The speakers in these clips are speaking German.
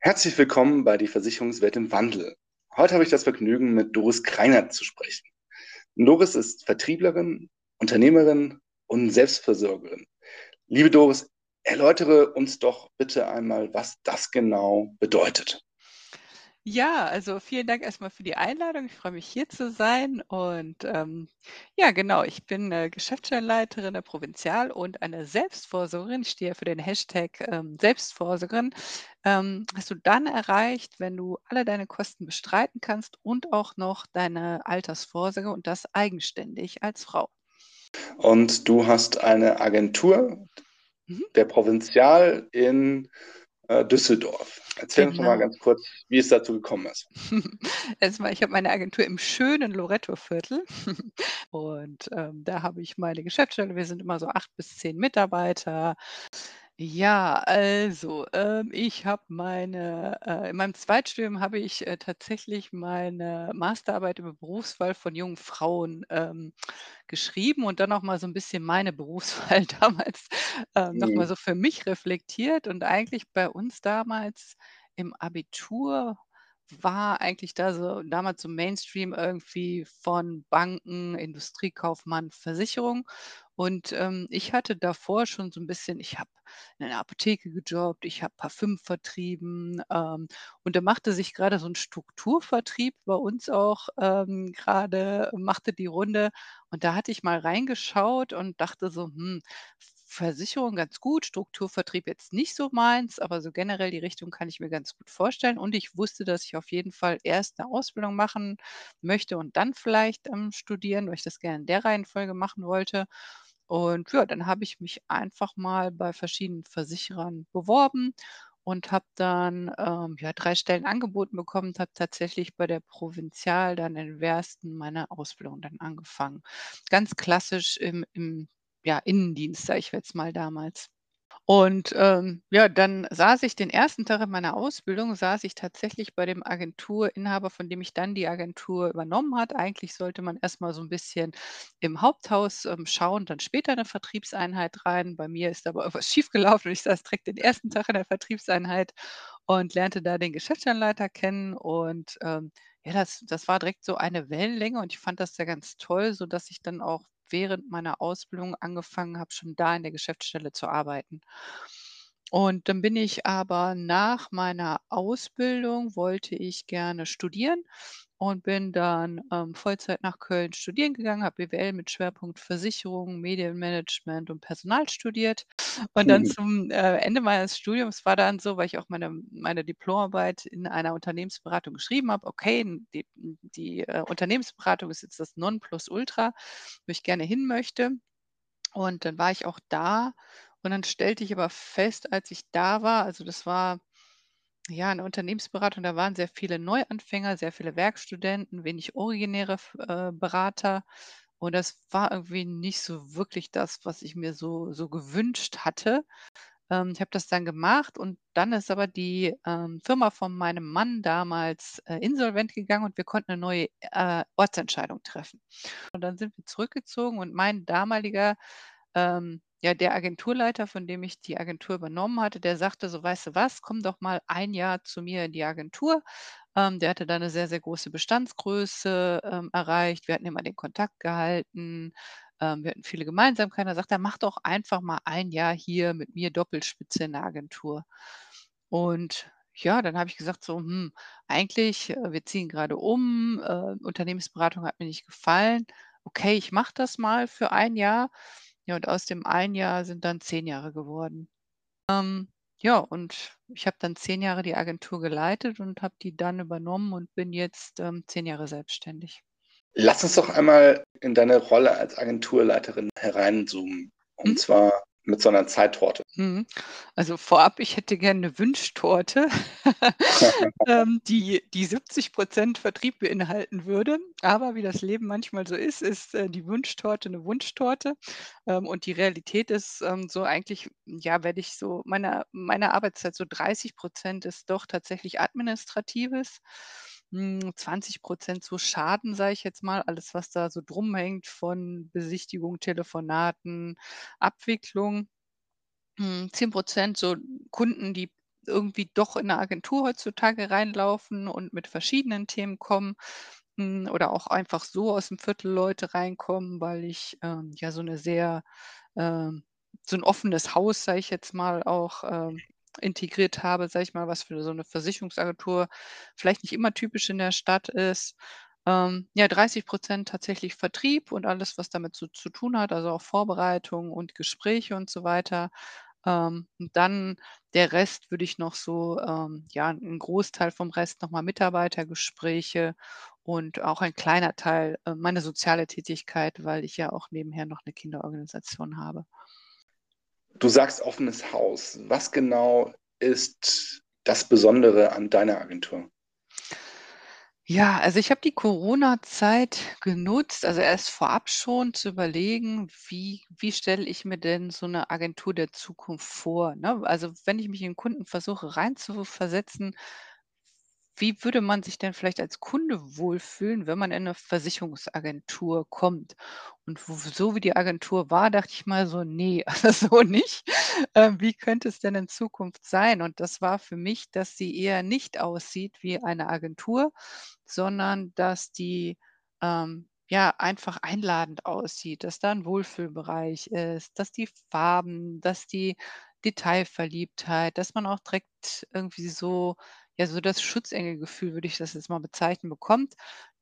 Herzlich willkommen bei die Versicherungswelt im Wandel. Heute habe ich das Vergnügen, mit Doris Kreinert zu sprechen. Doris ist Vertrieblerin, Unternehmerin und Selbstversorgerin. Liebe Doris, erläutere uns doch bitte einmal, was das genau bedeutet. Ja, also vielen Dank erstmal für die Einladung. Ich freue mich hier zu sein. Und ähm, ja, genau, ich bin äh, Geschäftsstellenleiterin der Provinzial und eine Selbstvorsorgerin. Ich stehe für den Hashtag ähm, Selbstvorsorgerin. Ähm, hast du dann erreicht, wenn du alle deine Kosten bestreiten kannst und auch noch deine Altersvorsorge und das eigenständig als Frau. Und du hast eine Agentur mhm. der Provinzial in Düsseldorf. Erzähl genau. uns mal ganz kurz, wie es dazu gekommen ist. Erstmal, ich habe meine Agentur im schönen Loretto-Viertel und ähm, da habe ich meine Geschäftsstelle. Wir sind immer so acht bis zehn Mitarbeiter. Ja, also, ähm, ich habe meine äh, in meinem Zweitstudium habe ich, äh, tatsächlich meine Masterarbeit über Berufswahl von jungen Frauen, ähm, geschrieben und dann noch mal so ein bisschen meine Berufswahl damals, ähm, noch mal mhm. so für mich reflektiert und eigentlich bei uns damals im Abitur war eigentlich da so damals so Mainstream irgendwie von Banken, Industriekaufmann, Versicherung. Und, ähm, ich hatte davor schon so ein bisschen ich habe in einer Apotheke gejobbt, ich habe Parfüm vertrieben, ähm, und da machte sich gerade so ein Strukturvertrieb bei uns auch, ähm, grade machte die Runde. Und da hatte ich mal reingeschaut und dachte so: „Hm, Versicherung ganz gut, Strukturvertrieb jetzt nicht so meins, aber so generell die Richtung kann ich mir ganz gut vorstellen. Und ich wusste, dass ich auf jeden Fall erst eine Ausbildung machen möchte und dann vielleicht, ähm, studieren, weil ich das gerne in der Reihenfolge machen wollte. Und ja, dann habe ich mich einfach mal bei verschiedenen Versicherern beworben und habe dann, ähm, ja, 3 Stellen angeboten bekommen und habe tatsächlich bei der Provinzial dann in Wersten meine Ausbildung dann angefangen. Ganz klassisch im im ja, Innendienst, sage ich jetzt mal damals. Und, ähm, ja, dann saß ich den ersten Tag in meiner Ausbildung saß ich tatsächlich bei dem Agenturinhaber, von dem ich dann die Agentur übernommen hat. Eigentlich sollte man erst mal so ein bisschen im Haupthaus, ähm, schauen, dann später in 'ne Vertriebseinheit rein. Bei mir ist aber irgendwas schiefgelaufen und ich saß direkt den ersten Tag in der Vertriebseinheit und lernte da den Geschäftsstellenleiter kennen und, ähm, ja, das das war direkt so eine Wellenlänge und ich fand das ja ganz toll, sodass ich dann auch während meiner Ausbildung angefangen habe, schon da in der Geschäftsstelle zu arbeiten. Und dann bin ich aber nach meiner Ausbildung wollte ich gerne studieren und bin dann, ähm, Vollzeit nach Köln studieren gegangen, habe BWL mit Schwerpunkt Versicherung, Medienmanagement und Personal studiert. Und dann zum, äh, Ende meines Studiums war dann so, weil ich auch meine meine Diplomarbeit in einer Unternehmensberatung geschrieben habe, okay, die die, äh, Unternehmensberatung ist jetzt das Nonplusultra, wo ich gerne hin möchte. Und dann war ich auch da und dann stellte ich aber fest, als ich da war also das war ja, 'ne Unternehmensberatung, da waren sehr viele Neuanfänger, sehr viele Werkstudenten, wenig originäre äh, Berater. Und das war irgendwie nicht so wirklich das, was ich mir so so gewünscht hatte. Ähm, ich habe das dann gemacht und dann ist aber die, ähm, Firma von meinem Mann damals, äh, insolvent gegangen und wir konnten 'ne neue, äh, Ortsentscheidung treffen. Und dann sind wir zurückgezogen und mein damaliger, ähm ja, der Agenturleiter, von dem ich die Agentur übernommen hatte, der sagte so: „Weißt du was, komm doch mal ein Jahr zu mir in die Agentur.“ Ähm, der hatte da 'ne sehr, sehr große Bestandsgröße, ähm, erreicht. Wir hatten immer den Kontakt gehalten. Ähm, wir hatten viele Gemeinsamkeiten. Er: „Mach doch einfach mal ein Jahr hier mit mir Doppelspitze in der Agentur.“ Und ja, dann habe ich gesagt so: „Hm, eigentlich, äh, wir ziehen grade um, äh, Unternehmensberatung hat mir nicht gefallen. Okay, ich mache das mal für ein Jahr.“ Ja, und aus dem einen Jahr sind dann 10 Jahre geworden. Ähm, ja, und ich habe dann 10 Jahre die Agentur geleitet und habe die dann übernommen und bin jetzt, ähm, 10 Jahre selbstständig. Lass uns doch einmal in deine Rolle als Agenturleiterin hereinzoomen. Und Mhm. zwar, mit so einer Zeittorte? Mhm. Also vorab, ich hätte gerne 'ne Wünschtorte, ähm, die die 70% Vertrieb beinhalten würde. Aber wie das Leben manchmal so ist, ist, äh, die Wunschtorte 'ne Wunschtorte. Ähm, und die Realität ist, ähm, so eigentlich, ja, werde ich so meine meine Arbeitszeit so 30% ist doch tatsächlich Administratives, hm, 20% so Schaden, sage ich jetzt mal, alles, was da so drum hängt von Besichtigung, Telefonaten, Abwicklung. Hm, 10% so Kunden, die irgendwie doch in 'ne Agentur heutzutage reinlaufen und mit verschiedenen Themen kommen, hm, oder auch einfach so aus dem Viertel Leute reinkommen, weil ich, ähm, ja so 'ne sehr ähm, so 'n offenes Haus, sage ich jetzt mal, auch, ähm, integriert habe, sage ich mal, was für so 'ne Versicherungsagentur vielleicht nicht immer typisch in der Stadt ist. Ähm, ja, 30% tatsächlich Vertrieb und alles, was damit so zu tun hat, also auch Vorbereitung und Gespräche und so weiter. Ähm, und dann der Rest würde ich noch so ähm, ja, 'n Großteil vom Rest noch mal Mitarbeitergespräche und auch ein kleiner Teil, äh, meine soziale Tätigkeit, weil ich ja auch nebenher noch 'ne Kinderorganisation habe. Du sagst offenes Haus. Was genau ist das Besondere an deiner Agentur? Ja, also ich habe die Corona-Zeit genutzt, also erst vorab schon zu überlegen, wie wie stelle ich mir denn so 'ne Agentur der Zukunft vor, ne? Also, wenn ich mich in Kunden versuche reinzuversetzen, wie würde man sich denn vielleicht als Kunde wohlfühlen, wenn man in 'ne Versicherungsagentur kommt? Und so wie die Agentur war, dachte ich mal so: „Ne, also so nicht. Ähm, wie könnte es denn in Zukunft sein?“ Und das war für mich, dass sie eher nicht aussieht wie eine Agentur, sondern dass die, ähm, ja, einfach einladend aussieht, dass da 'n Wohlfühlbereich ist, dass die Farben, dass die Detailverliebtheit, dass man auch direkt irgendwie so ja, so das Schutzengel-Gefühl, würde ich das jetzt mal bezeichnen, bekommt,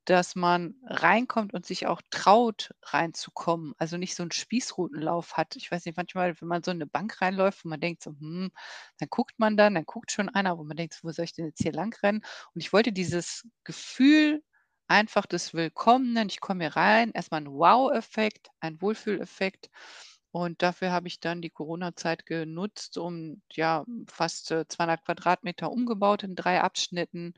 dass man reinkommt und sich auch traut, reinzukommen. Also nicht so 'n Spießrutenlauf hat. Ich weiß nicht, manchmal, wenn man so in 'ne Bank reinläuft und man denkt so: „Hm“, dann guckt man dann, dann guckt schon einer, wo man denkt: „Wo soll ich denn jetzt hier langrennen?“ Und ich wollte dieses Gefühl einfach des Willkommenen ich komme hier rein, erst mal 'n Wow-Effekt, ein Wohlfühleffekt. Und dafür habe ich dann die Corona-Zeit genutzt, um, ja, fast, äh, 200 Quadratmeter umgebaut in 3 Abschnitten.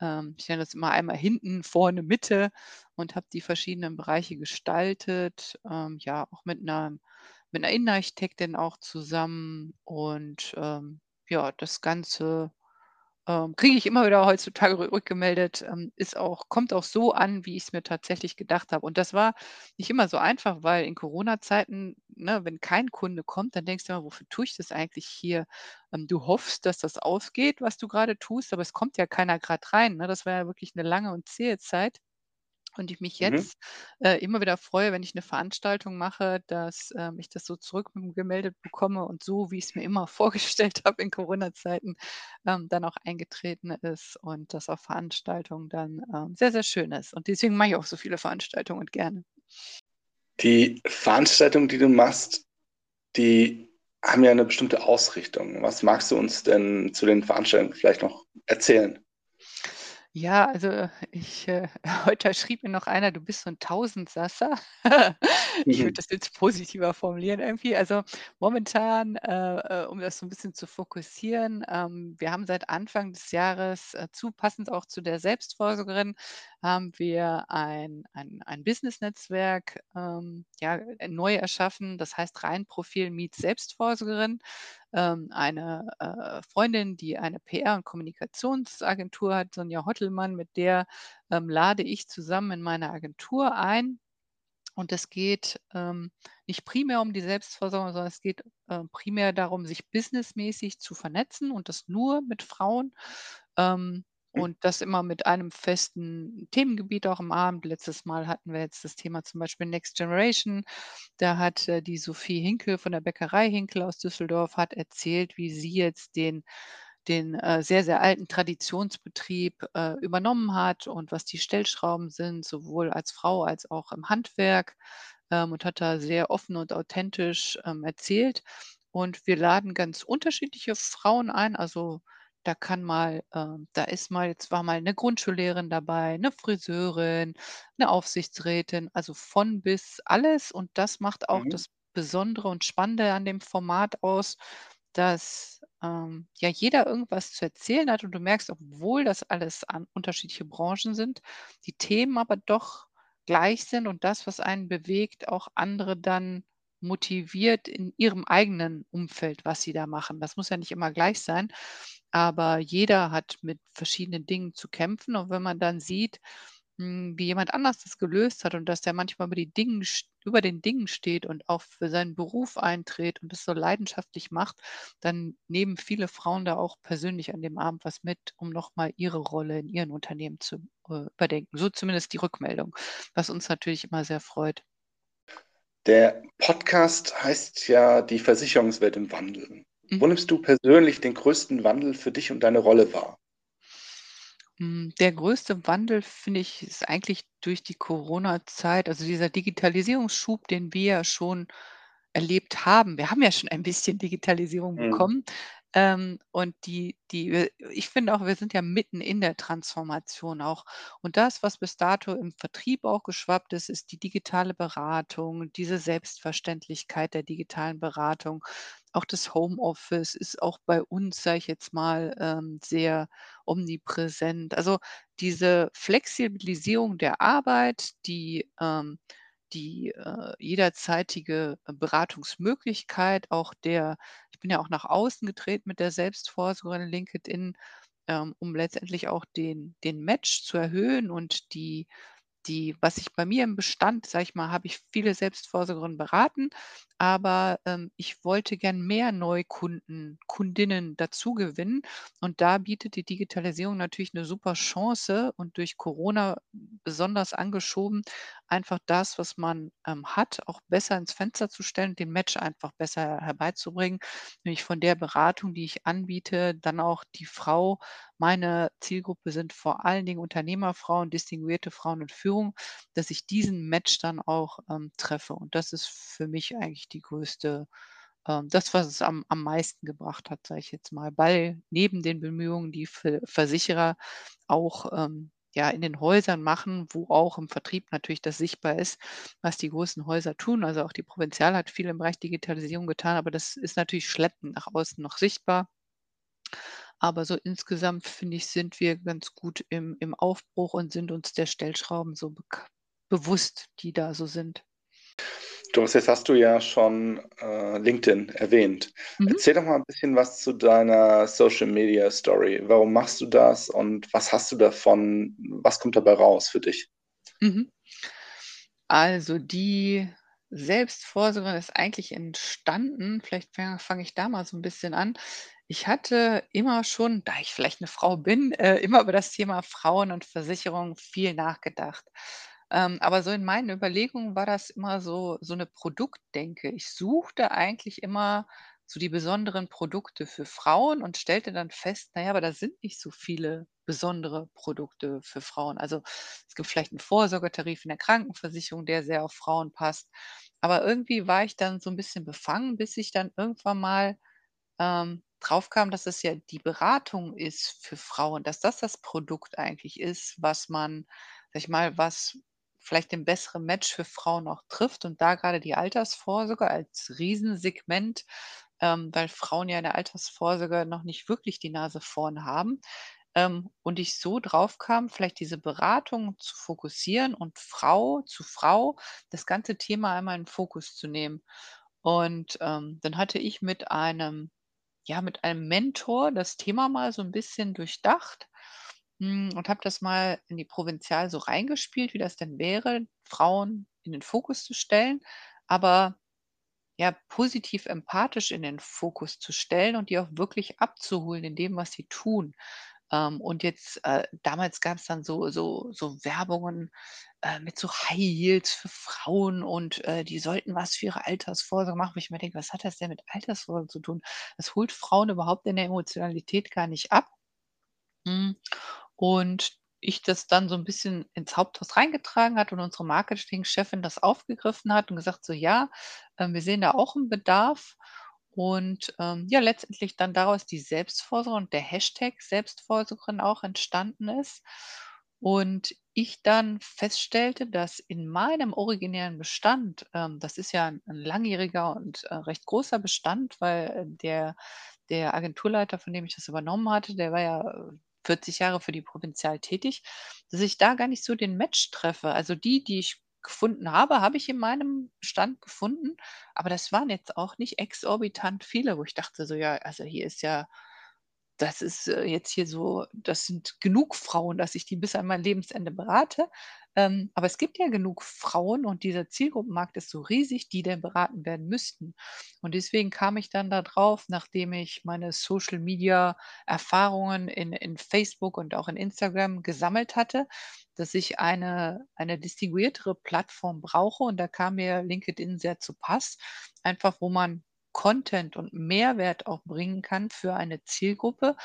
Ähm, ich nenne das immer einmal hinten, vorne, Mitte und habe die verschiedenen Bereiche gestaltet, ähm, ja, auch mit 'ner mit 'ner Innenarchitektin auch zusammen. Und, ähm, ja, das Ganze, ähm, kriege ich immer wieder heutzutage rü rückgemeldet, ähm, ist auch kommt auch so an, wie ich's mir tatsächlich gedacht habe. Und das war nicht immer so einfach, weil in Corona-Zeiten, ne, wenn kein Kunde kommt, dann denkst du immer: „Wofür tue ich das eigentlich hier?“ Ähm, du hoffst, dass das aufgeht, was du grade tust, aber es kommt ja keiner grad rein, ne? Das war ja wirklich 'ne lange und zähe Zeit. Und ich mich Mhm. jetzt, äh, immer wieder freue, wenn ich 'ne Veranstaltung mache, dass, ähm, ich das so zurück m gemeldet bekomme und so, wie ich's mir immer vorgestellt habe in Corona-Zeiten, ähm, dann auch eingetreten ist und das auf Veranstaltungen dann, ähm, sehr, sehr schön ist. Und deswegen mache ich auch so viele Veranstaltungen und gerne. Die Veranstaltungen, die du machst, die haben ja 'ne bestimmte Ausrichtung. Was magst du uns denn zu den Veranstaltungen vielleicht noch erzählen? Ja, also ich äh, heute schrieb mir noch einer: „Du bist so 'n Tausendsasser.“ Ich würde Mhm. das jetzt positiver formulieren irgendwie. Also momentan, äh, äh, um das so 'n bisschen zu fokussieren, ähm, wir haben seit Anfang des Jahres, äh, zu passend auch zu der Selbstversorgerin, haben wir ein ein ein Business-Netzwerk, ähm, ja, äh, neu erschaffen. Das heißt Reihenprofil meets Selbstversorgerin. Ähm, eine, äh, Freundin, die eine PR und Kommunikationsagentur hat, Sonja Hottelmann, mit der, ähm, lade ich zusammen in meine Agentur ein. Und es geht, ähm, nicht primär um die Selbstversorgung, sondern es geht, ähm, primär darum, sich businessmäßig zu vernetzen und das nur mit Frauen. Ähm, Hm. Und das immer mit einem festen Themengebiet auch am Abend. Letztes Mal hatten wir jetzt das Thema zum Beispiel Next Generation. Da hat, äh, die Sophie Hinkel von der Bäckerei Hinkel aus Düsseldorf hat erzählt, wie sie jetzt den den, äh, sehr, sehr alten Traditionsbetrieb, äh, übernommen hat und was die Stellschrauben sind, sowohl als Frau als auch im Handwerk, ähm, und hat da sehr offen und authentisch, ähm, erzählt. Und wir laden ganz unterschiedliche Frauen ein. Also, da kann mal ähm, da ist mal jetzt war mal 'ne Grundschullehrerin dabei, 'ne Friseurin, 'ne Aufsichtsrätin, also von bis alles. Und das macht auch Mhm. das Besondere und Spannende an dem Format aus, dass ähm, ja jeder irgendwas zu erzählen hat und du merkst, obwohl das alles an unterschiedliche Branchen sind, die Themen aber doch gleich sind und das, was einen bewegt, auch andere dann motiviert in ihrem eigenen Umfeld, was sie da machen. Das muss ja nicht immer gleich sein, aber jeder hat mit verschiedenen Dingen zu kämpfen. Und wenn man dann sieht, hm, wie jemand anders das gelöst hat und dass der manchmal über die Dingen, über den Dingen steht und auch für seinen Beruf eintritt und das so leidenschaftlich macht, dann nehmen viele Frauen da auch persönlich an dem Abend was mit, um nochmal ihre Rolle in ihren Unternehmen zu äh, überdenken. So zumindest die Rückmeldung, was uns natürlich immer sehr freut. Der Podcast heißt ja Die Versicherungswelt im Wandel. Mhm. Wo nimmst du persönlich den größten Wandel für dich und deine Rolle wahr? Hm, der größte Wandel, finde ich, ist eigentlich durch die Corona-Zeit, also dieser Digitalisierungsschub, den wir ja schon erlebt haben. Wir haben ja schon ein bisschen Digitalisierung Mhm. bekommen, ähm, und die die ich finde auch, wir sind ja mitten in der Transformation auch. Und das, was bis dato im Vertrieb auch geschwappt ist, ist die digitale Beratung, diese Selbstverständlichkeit der digitalen Beratung. Auch das Homeoffice ist auch bei uns, sage ich jetzt mal, ähm, sehr omnipräsent. Also, diese Flexibilisierung der Arbeit, die, ähm die äh, jederzeitige Beratungsmöglichkeit, auch der bin ja auch nach außen getreten mit der Selbstvorsorge in LinkedIn, ähm, um letztendlich auch den den Match zu erhöhen und die die was ich bei mir im Bestand, sage ich mal, habe ich viele Selbstvorsorgerinnen beraten, aber, ähm, ich wollte gern mehr Neukunden, Kundinnen dazugewinnen und da bietet die Digitalisierung natürlich eine super Chance und durch Corona besonders angeschoben, einfach das, was man, ähm, hat, auch besser ins Fenster zu stellen den Match einfach besser herbeizubringen, nämlich von der Beratung, die ich anbiete, dann auch die Frau. Meine Zielgruppe sind vor allen Dingen Unternehmerfrauen, distinguierte Frauen in Führung, dass ich diesen Match dann auch, ähm, treffe. Und das ist für mich eigentlich die größte ähm, das, was es am am meisten gebracht hat, sage ich jetzt mal, bei neben den Bemühungen, die Ver Versicherer auch, ähm, ja, in den Häusern machen, wo auch im Vertrieb natürlich das sichtbar ist, was die großen Häuser tun. Also, auch die Provinzial hat viel im Bereich Digitalisierung getan, aber das ist natürlich schleppend nach außen noch sichtbar. Aber so insgesamt, finde ich, sind wir ganz gut im im Aufbruch und sind uns der Stellschrauben so bewusst, die da so sind. Doris, jetzt hast du ja schon äh, LinkedIn erwähnt. Mhm. Erzähl doch mal ein bisschen was zu deiner Social Media Story. Warum machst du das und was hast du davon? Was kommt dabei raus für dich? Mhm. Also die Selbstvorsorge ist eigentlich entstanden, vielleicht fange ich da mal so ein bisschen an. Ich hatte immer schon, da ich vielleicht eine Frau bin, äh, immer über das Thema Frauen und Versicherung viel nachgedacht. Ähm, aber so in meinen Überlegungen war das immer so so 'ne Produktdenke. Ich suchte eigentlich immer so die besonderen Produkte für Frauen und stellte dann fest, na ja, aber da sind nicht so viele besondere Produkte für Frauen. Also, es gibt vielleicht 'n Vorsorgetarif in der Krankenversicherung, der sehr auf Frauen passt. Aber irgendwie war ich dann so 'n bisschen befangen, bis ich dann irgendwann mal, ähm, drauf kam, dass es ja die Beratung ist für Frauen, dass das das Produkt eigentlich ist, was man sage ich mal, was vielleicht den besseren Match für Frauen auch trifft und da gerade die Altersvorsorge als Riesensegment, ähm, weil Frauen ja in der Altersvorsorge noch nicht wirklich die Nase vorn haben, ähm, und ich so drauf kam, vielleicht diese Beratung zu fokussieren und Frau zu Frau das ganze Thema einmal in Fokus zu nehmen. Und, ähm, dann hatte ich mit einem ja, mit einem Mentor das Thema mal so ein bisschen durchdacht hm, und habe das mal in die Provinzial so reingespielt, wie das denn wäre, Frauen in den Fokus zu stellen, aber ja, positiv empathisch in den Fokus zu stellen und die auch wirklich abzuholen in dem, was sie tun. Ähm, und jetzt, äh, damals gab's dann so so so Werbungen, äh, mit so High Heels für Frauen und, äh, die sollten was für ihre Altersvorsorge machen, ich mir denke: „Was hat das denn mit Altersvorsorge zu tun?“ Das holt Frauen überhaupt in der Emotionalität gar nicht ab. Und ich das dann so 'n bisschen ins Haupthaus reingetragen hat und unsere Marketingchefin das aufgegriffen hat und gesagt so: „Ja, ähm, wir sehen da auch 'n Bedarf.“ Und, ähm, ja, letztendlich dann daraus die Selbstvorsorge und der Hashtag Selbstvorsorgerin auch entstanden ist. Und ich dann feststellte, dass in meinem originären Bestand, ähm, das ist ja ein 'n langjähriger und, äh, recht großer Bestand, weil, äh, der der Agenturleiter, von dem ich das übernommen hatte, der war ja, äh, 40 Jahre für die Provinzial tätig, dass ich da gar nicht so den Match treffe. Also die, die ich gefunden habe, habe ich in meinem Bestand gefunden, aber das waren jetzt auch nicht exorbitant viele, wo ich dachte so: „Ja, also hier ist ja das ist, äh, jetzt hier so das sind genug Frauen, dass ich die bis an mein Lebensende berate. Ähm, aber es gibt ja genug Frauen und dieser Zielgruppenmarkt ist so riesig, die denn beraten werden müssten. Und deswegen kam ich dann da drauf, nachdem ich meine Social-Media-Erfahrungen in in Facebook und auch in Instagram gesammelt hatte, dass ich eine eine distinguiertere Plattform brauche und da kam mir LinkedIn sehr zu Pass, einfach wo man Content und Mehrwert auch bringen kann für eine Zielgruppe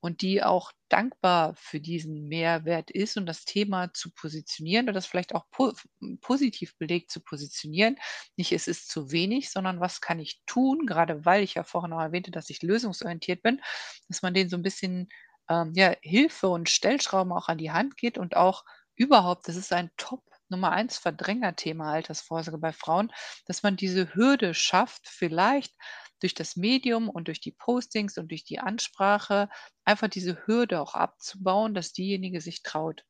und die auch dankbar für diesen Mehrwert ist und das Thema zu positionieren oder das vielleicht auch po positiv belegt zu positionieren. Nicht, es ist zu wenig, sondern was kann ich tun, gerade weil ich ja vorhin noch erwähnte, dass ich lösungsorientiert bin, dass man denen so ein bisschen, ähm, ja, Hilfe und Stellschrauben auch an die Hand geht und auch überhaupt das ist ein Top Nummer eins Verdrängerthema Altersvorsorge bei Frauen, dass man diese Hürde schafft, vielleicht durch das Medium und durch die Postings und durch die Ansprache einfach diese Hürde auch abzubauen, dass diejenige sich traut.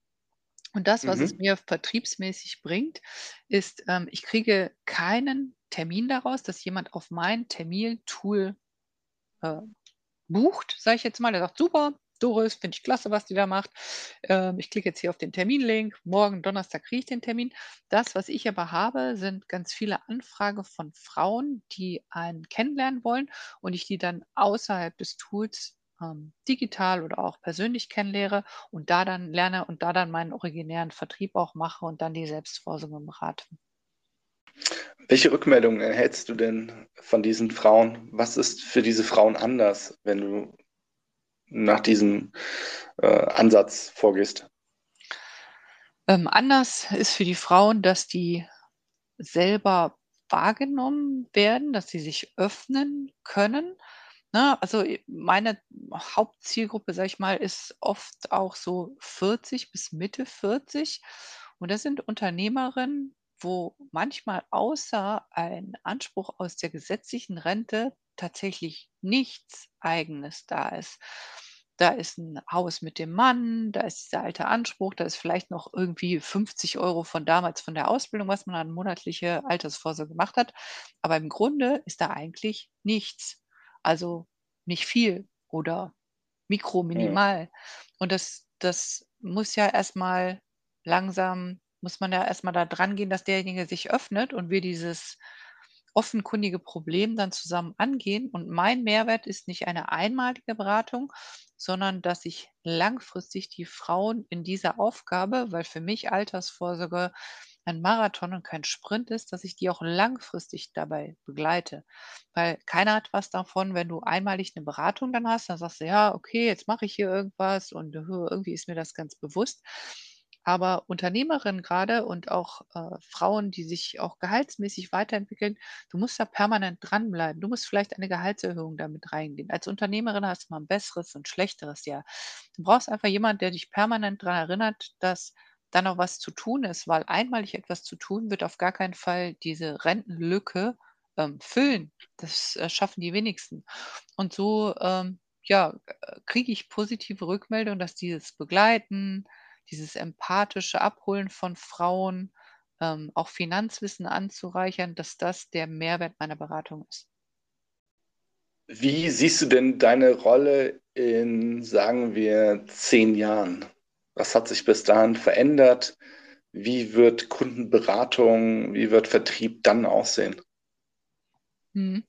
Und das, was es Mhm. mir vertriebsmäßig bringt, ist, ähm, ich kriege keinen Termin daraus, dass jemand auf mein Termintool, äh bucht, sage ich jetzt mal. Der sagt: „Super, Doris, finde ich klasse, was die da macht. Ähm, ich klicke jetzt hier auf den Terminlink. Morgen Donnerstag kriege ich den Termin.“ Das, was ich aber habe, sind ganz viele Anfragen von Frauen, die einen kennenlernen wollen und ich die dann außerhalb des Tools, ähm, digital oder auch persönlich kennenlerne und da dann lerne und da dann meinen originären Vertrieb auch mache und dann die Selbstvorsorge berate. Welche Rückmeldungen erhältst du denn von diesen Frauen? Was ist für diese Frauen anders, wenn du nach diesem, äh, Ansatz vorgehst? Ähm, anders ist für die Frauen, dass die selber wahrgenommen werden, dass sie sich öffnen können, ne? Also, äh, meine Hauptzielgruppe, sage ich mal, ist oft auch so 40 bis Mitte 40 und das sind Unternehmerinnen, wo manchmal außer ein Anspruch aus der gesetzlichen Rente tatsächlich nichts Eigenes da ist. Da ist ein Haus mit dem Mann, da ist dieser alte Anspruch, da ist vielleicht noch irgendwie 50 Euro von damals von der Ausbildung, was man an monatliche Altersvorsorge gemacht hat. Aber im Grunde ist da eigentlich nichts. Also, nicht viel oder mikro, Mhm. minimal. Und das das muss ja erst mal langsam muss man ja erst mal da drangehen, dass derjenige sich öffnet und wir dieses offenkundige Problem dann zusammen angehen. Und mein Mehrwert ist nicht eine einmalige Beratung, sondern dass ich langfristig die Frauen in dieser Aufgabe weil für mich Altersvorsorge ein Marathon und kein Sprint ist, dass ich die auch langfristig dabei begleite. Weil keiner hat was davon, wenn du einmalig 'ne Beratung dann hast, dann sagst du: „Ja, okay, jetzt mache ich hier irgendwas und, äh, irgendwie ist mir das ganz bewusst.“ Aber Unternehmerinnen grade und auch, äh, Frauen, die sich auch gehaltsmäßig weiterentwickeln, du musst da permanent dranbleiben. Du musst vielleicht eine Gehaltserhöhung da mit reingehen. Als Unternehmerin hast du mal 'n besseres und schlechteres Jahr. Du brauchst einfach jemand, der dich permanent dran erinnert, dass da noch was zu tun ist, weil einmalig etwas zu tun wird auf gar keinen Fall diese Rentenlücke, ähm, füllen. Das, äh, schaffen die wenigsten. Und so, ähm, ja, äh, kriege ich positive Rückmeldung, dass dieses Begleiten, dieses empathische Abholen von Frauen, ähm, auch Finanzwissen anzureichern, dass das der Mehrwert meiner Beratung ist. Wie siehst du denn deine Rolle in, sagen wir, 10 Jahren? Was hat sich bis dahin verändert? Wie wird Kundenberatung, wie wird Vertrieb dann aussehen? Mhm.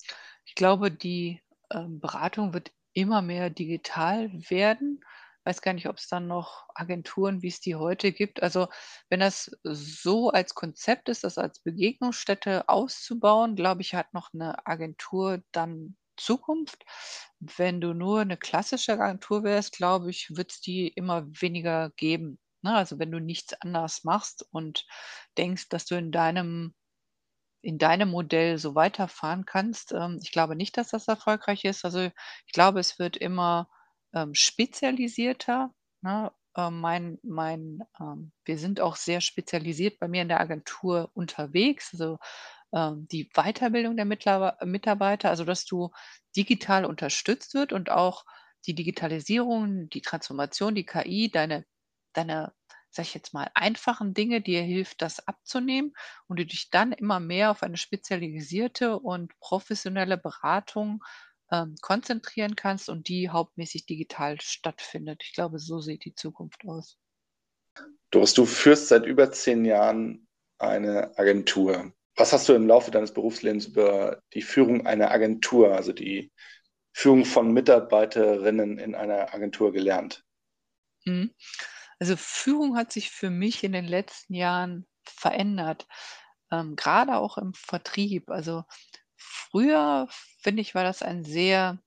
Ich glaube, die, ähm, Beratung wird immer mehr digital werden. Weiß gar nicht, ob es dann noch Agenturen, wie es die heute gibt also, wenn das so als Konzept ist, das als Begegnungsstätte auszubauen, glaube ich, hat noch 'ne Agentur dann Zukunft. Wenn du nur 'ne klassische Agentur wärst, glaube ich, wird's die immer weniger geben, ne? Also, wenn du nichts anders machst und denkst, dass du in deinem in deinem Modell so weiterfahren kannst. Ähm, ich glaube nicht, dass das erfolgreich ist. Also, ich glaube, es wird immer, ähm, spezialisierter, ne? äh, mein mein, ähm wir sind auch sehr spezialisiert bei mir in der Agentur unterwegs, also, ähm, die Weiterbildung der Mitarbeiter, also, dass du digital unterstützt wird und auch die Digitalisierung, die Transformation, die KI, deine deine, sage ich jetzt mal, einfachen Dinge dir hilft, das abzunehmen und du dich dann immer mehr auf eine spezialisierte und professionelle Beratung, ähm, konzentrieren kannst und die hauptmäßig digital stattfindet. Ich glaube, so sieht die Zukunft aus. Doris, du führst seit über zehn Jahren eine Agentur. Was hast du im Laufe deines Berufslebens über die Führung einer Agentur, also die Führung von Mitarbeiterinnen in einer Agentur gelernt? Mhm. Also Führung hat sich für mich in den letzten Jahren verändert, ähm, grade auch im Vertrieb. Also früher, finde ich, war das ein sehr,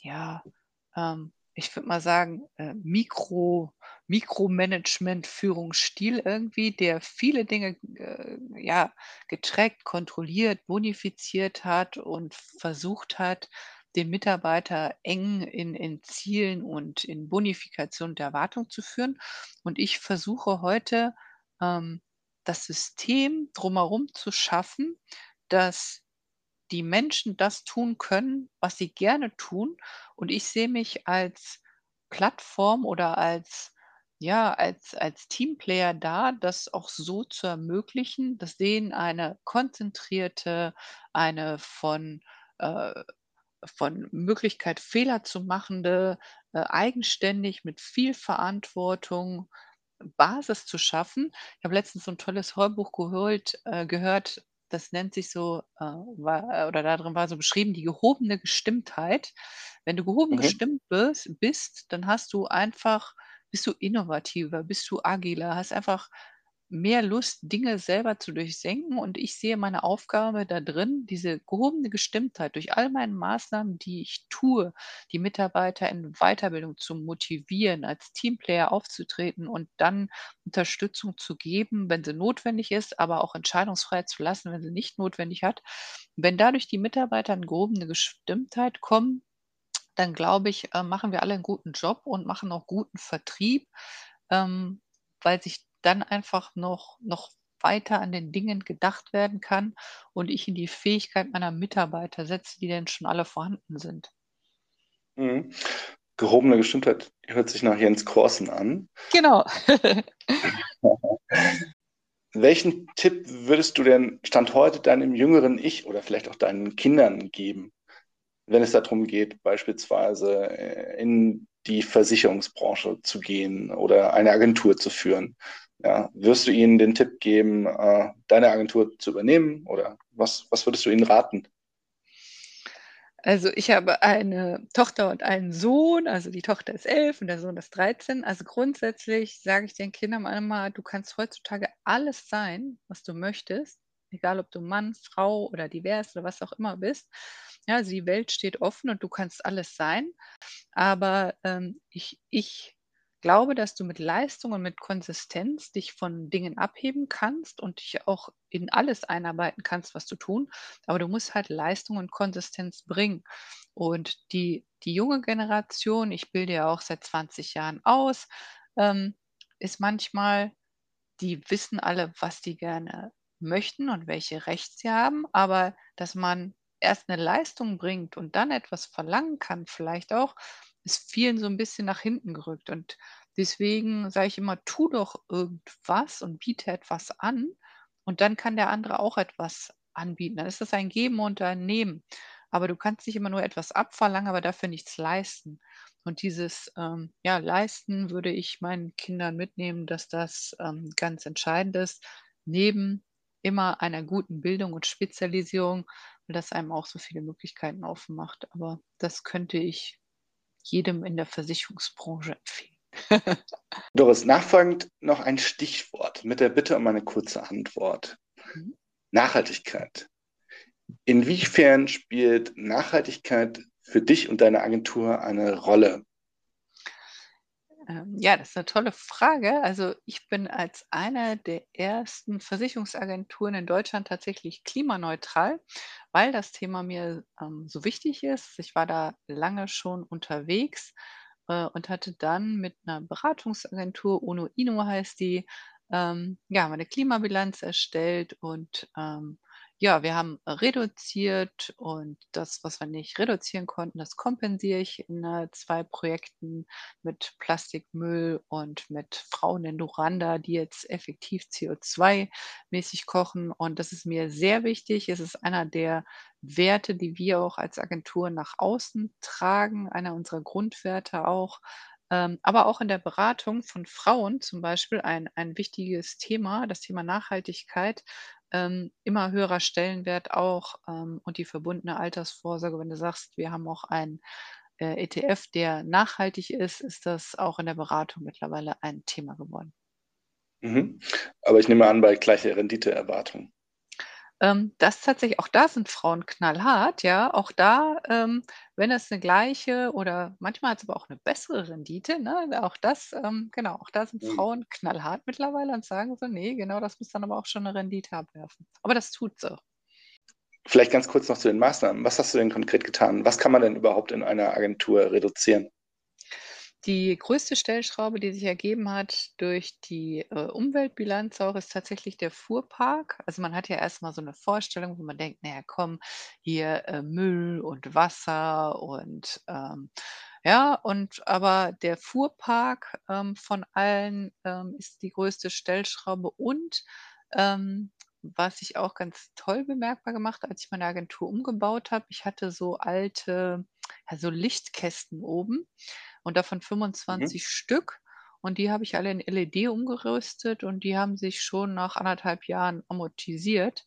ja, ähm, ich würde mal sagen, äh, Mikro Mikromanagement-Führungsstil irgendwie, der viele Dinge, äh, ja, getrackt, kontrolliert, bonifiziert hat und versucht hat, den Mitarbeiter eng in in Zielen und in Bonifikation der Erwartung zu führen. Und ich versuche heute, ähm, das System drumherum zu schaffen, dass die Menschen das tun können, was sie gerne tun. Und ich sehe mich als Plattform oder als ja, als als Teamplayer da, das auch so zu ermöglichen, dass denen eine konzentrierte, eine von äh, von Möglichkeit, Fehler zu machende, äh, eigenständig mit viel Verantwortung Basis zu schaffen. Ich habe letztens so 'n tolles Hörbuch geholt äh, gehört, das nennt sich so, äh, war oder da drin war so beschrieben, die gehobene Gestimmtheit. Wenn du gehoben Mhm. gestimmt bist bist, dann hast du einfach bist du innovativer, bist du agiler, hast einfach mehr Lust, Dinge selber zu durchdenken und ich sehe meine Aufgabe da drin, diese gehobene Gestimmtheit durch all meine Maßnahmen, die ich tue, die Mitarbeiter in Weiterbildung zu motivieren, als Teamplayer aufzutreten und dann Unterstützung zu geben, wenn sie notwendig ist, aber auch Entscheidungsfreiheit zu lassen, wenn sie nicht notwendig hat. Wenn dadurch die Mitarbeiter in gehobene Gestimmtheit kommen, dann glaube ich, äh, machen wir alle 'n guten Job und machen auch guten Vertrieb, ähm, weil sich dann einfach noch noch weiter an den Dingen gedacht werden kann und ich in die Fähigkeit meiner Mitarbeiter setze, die denn schon alle vorhanden sind. Mhm. Gehobene Gestimmtheit hört sich nach Jens Korsen an. Genau. Welchen Tipp würdest du denn Stand heute deinem jüngeren Ich oder vielleicht auch deinen Kindern geben, wenn es darum geht, beispielsweise, äh, in die Versicherungsbranche zu gehen oder eine Agentur zu führen? Ja, wirst du ihnen den Tipp geben, äh, deine Agentur zu übernehmen oder was was würdest du ihnen raten? Also, ich habe eine Tochter und einen Sohn. Also, die Tochter ist 11 und der Sohn ist 13. Also, grundsätzlich sage ich den Kindern immer: „Du kannst heutzutage alles sein, was du möchtest, egal ob du Mann, Frau oder divers oder was auch immer bist. Ja, also, die Welt steht offen und du kannst alles sein. Aber, ähm, ich ich glaube, dass du mit Leistung und mit Konsistenz dich von Dingen abheben kannst und dich auch in alles einarbeiten kannst, was du tun, aber du musst halt Leistung und Konsistenz bringen. Und die die junge Generation, ich bilde ja auch seit 20 Jahren aus, ähm, ist manchmal die wissen alle, was die gerne möchten und welche Recht sie haben, aber dass man erst 'ne Leistung bringt und dann etwas verlangen kann vielleicht auch, ist vielen so 'n bisschen nach hinten gerückt. Und deswegen sage ich immer: „Tu doch irgendwas und biete etwas an und dann kann der andere auch etwas anbieten.“ Dann ist das ein Geben und ein Nehmen. Aber du kannst nicht immer nur etwas abverlangen, aber dafür nichts leisten. Und dieses, ähm, ja, Leisten würde ich meinen Kindern mitnehmen, dass das, ähm, ganz entscheidend ist, neben immer einer guten Bildung und Spezialisierung, weil das einem auch so viele Möglichkeiten offen macht. Aber das könnte ich jedem in der Versicherungsbranche empfehlen. Doris, nachfolgend noch ein Stichwort mit der Bitte um eine kurze Antwort. Mhm. Nachhaltigkeit. Inwiefern spielt Nachhaltigkeit für dich und deine Agentur eine Rolle? Ähm, ja, das ist 'ne tolle Frage. Also, ich bin als eine der ersten Versicherungsagenturen in Deutschland tatsächlich klimaneutral, weil das Thema mir, ähm, so wichtig ist. Ich war da lange schon unterwegs, äh, und hatte dann mit einer Beratungsagentur, Uno Ino heißt die, ähm, ja, meine Klimabilanz erstellt und ähm, ja, wir haben reduziert und das, was wir nicht reduzieren konnten, das kompensiere ich in äh, 2 Projekten mit Plastikmüll und mit Frauen in Duranda, die jetzt effektiv CO2-mäßig kochen. Und das ist mir sehr wichtig. Es ist einer der Werte, die wir auch als Agentur nach außen tragen, einer unserer Grundwerte auch. Ähm, aber auch in der Beratung von Frauen zum Beispiel ein ein wichtiges Thema, das Thema Nachhaltigkeit, ähm, immer höherer Stellenwert auch, ähm, und die verbundene Altersvorsorge. Wenn du sagst, wir haben auch einen, äh, ETF, der nachhaltig ist, ist das auch in der Beratung mittlerweile ein Thema geworden. Mhm. Aber ich nehme an, bei gleicher Renditeerwartung. Ähm, das tatsächlich auch da sind Frauen knallhart, ja. Auch da, ähm, wenn es eine gleiche oder manchmal hat es aber auch eine bessere Rendite, ne? Auch das, ähm genau, auch da sind Mhm. Frauen knallhart mittlerweile und sagen so: „Ne, genau, das muss dann aber auch schon eine Rendite abwerfen.“ Aber das tut sie. Vielleicht ganz kurz noch zu den Maßnahmen. Was hast du denn konkret getan? Was kann man denn überhaupt in einer Agentur reduzieren? Die größte Stellschraube, die sich ergeben hat durch die, äh, Umweltbilanz auch, ist tatsächlich der Fuhrpark. Also, man hat ja erst mal so 'ne Vorstellung, wo man denkt: „Na ja, komm, hier, äh, Müll und Wasser und, ähm“ ja, und aber der Fuhrpark, ähm, von allen, ähm, ist die größte Stellschraube und, ähm, was ich auch ganz toll bemerkbar gemacht, als ich meine Agentur umgebaut habe, ich hatte so alte, ja, so Lichtkästen oben und davon Mhm. 25 Stück. Und die habe ich alle in LED umgerüstet und die haben sich schon nach anderthalb Jahren amortisiert,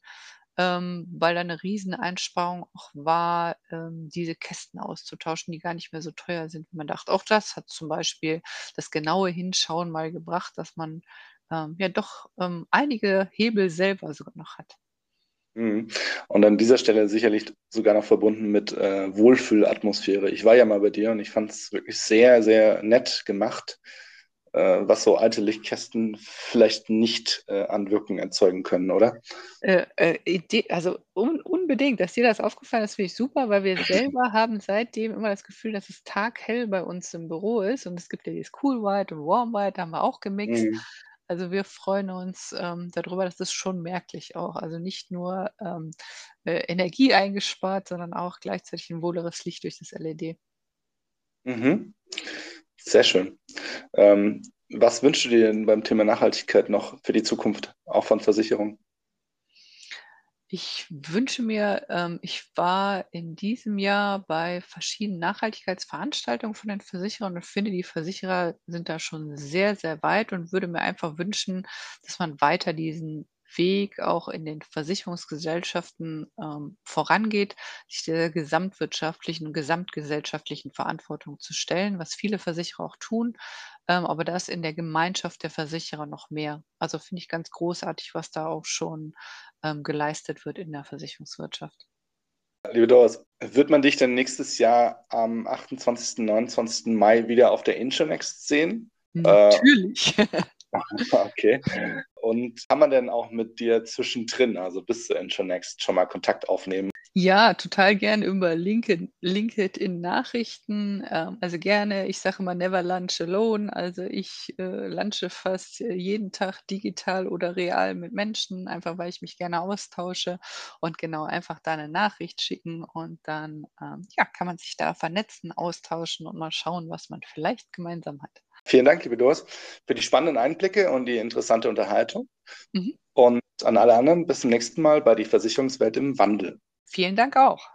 ähm, weil da 'ne Rieseneinsparung auch war, ähm, diese Kästen auszutauschen, die gar nicht mehr so teuer sind, wie man dachte. Auch das hat zum Beispiel das genaue Hinschauen mal gebracht, dass man, ähm, ja doch, ähm, einige Hebel selber sogar noch hat. Mhm. Und an dieser Stelle sicherlich sogar noch verbunden mit, äh, Wohlfühlatmosphäre. Ich war ja mal bei dir und ich fand es wirklich sehr, sehr nett gemacht, äh, was so alte Lichtkästen vielleicht nicht, äh, an Wirkung erzeugen können, oder? Äh, äh, also un unbedingt, dass dir das aufgefallen ist, finde ich super, weil wir selber haben seitdem immer das Gefühl, dass es taghell bei uns im Büro ist und es gibt ja dieses Cool White und Warm White, haben wir auch gemixt. Mhm. Also, wir freuen uns, ähm, da drüber. Das ist schon merklich auch. Also, nicht nur, ähm, äh, Energie eingespart, sondern auch gleichzeitig 'n wohleres Licht durch das LED. Mhm. Sehr schön. Ähm, was wünschst du dir denn beim Thema Nachhaltigkeit noch für die Zukunft, auch von Versicherungen? Ich wünsche mir ähm, ich war in diesem Jahr bei verschiedenen Nachhaltigkeitsveranstaltungen von den Versicherern und finde, die Versicherer sind da schon sehr, sehr weit und würde mir einfach wünschen, dass man weiter diesen Weg auch in den Versicherungsgesellschaften, ähm, vorangeht, sich der gesamtwirtschaftlichen und gesamtgesellschaftlichen Verantwortung zu stellen, was viele Versicherer auch tun, ähm, aber das in der Gemeinschaft der Versicherer noch mehr. Also, finde ich ganz großartig, was da auch schon, ähm, geleistet wird in der Versicherungswirtschaft. Liebe Doris, wird man dich denn nächstes Jahr am 28., 29. Mai wieder auf der InsurNext sehen? Äh, Natürlich. okay. Und kann man denn auch mit dir zwischendrin, also bis zur InsurNext, schon mal Kontakt aufnehmen? Ja, total gerne über Linkedin LinkedIn-Nachrichten, ähm, also gerne. Ich sage immer: „Never lunch alone.“ Also, ich, äh, lunche fast, äh, jeden Tag digital oder real mit Menschen, einfach weil ich mich gerne austausche und genau, einfach da 'ne Nachricht schicken und dann, ähm, ja, kann man sich da vernetzen, austauschen und mal schauen, was man vielleicht gemeinsam hat. Vielen Dank, liebe Doris, für die spannenden Einblicke und die interessante Unterhaltung. Mhm. Und an alle anderen, bis zum nächsten Mal bei „Die Versicherungswelt im Wandel“. Vielen Dank auch.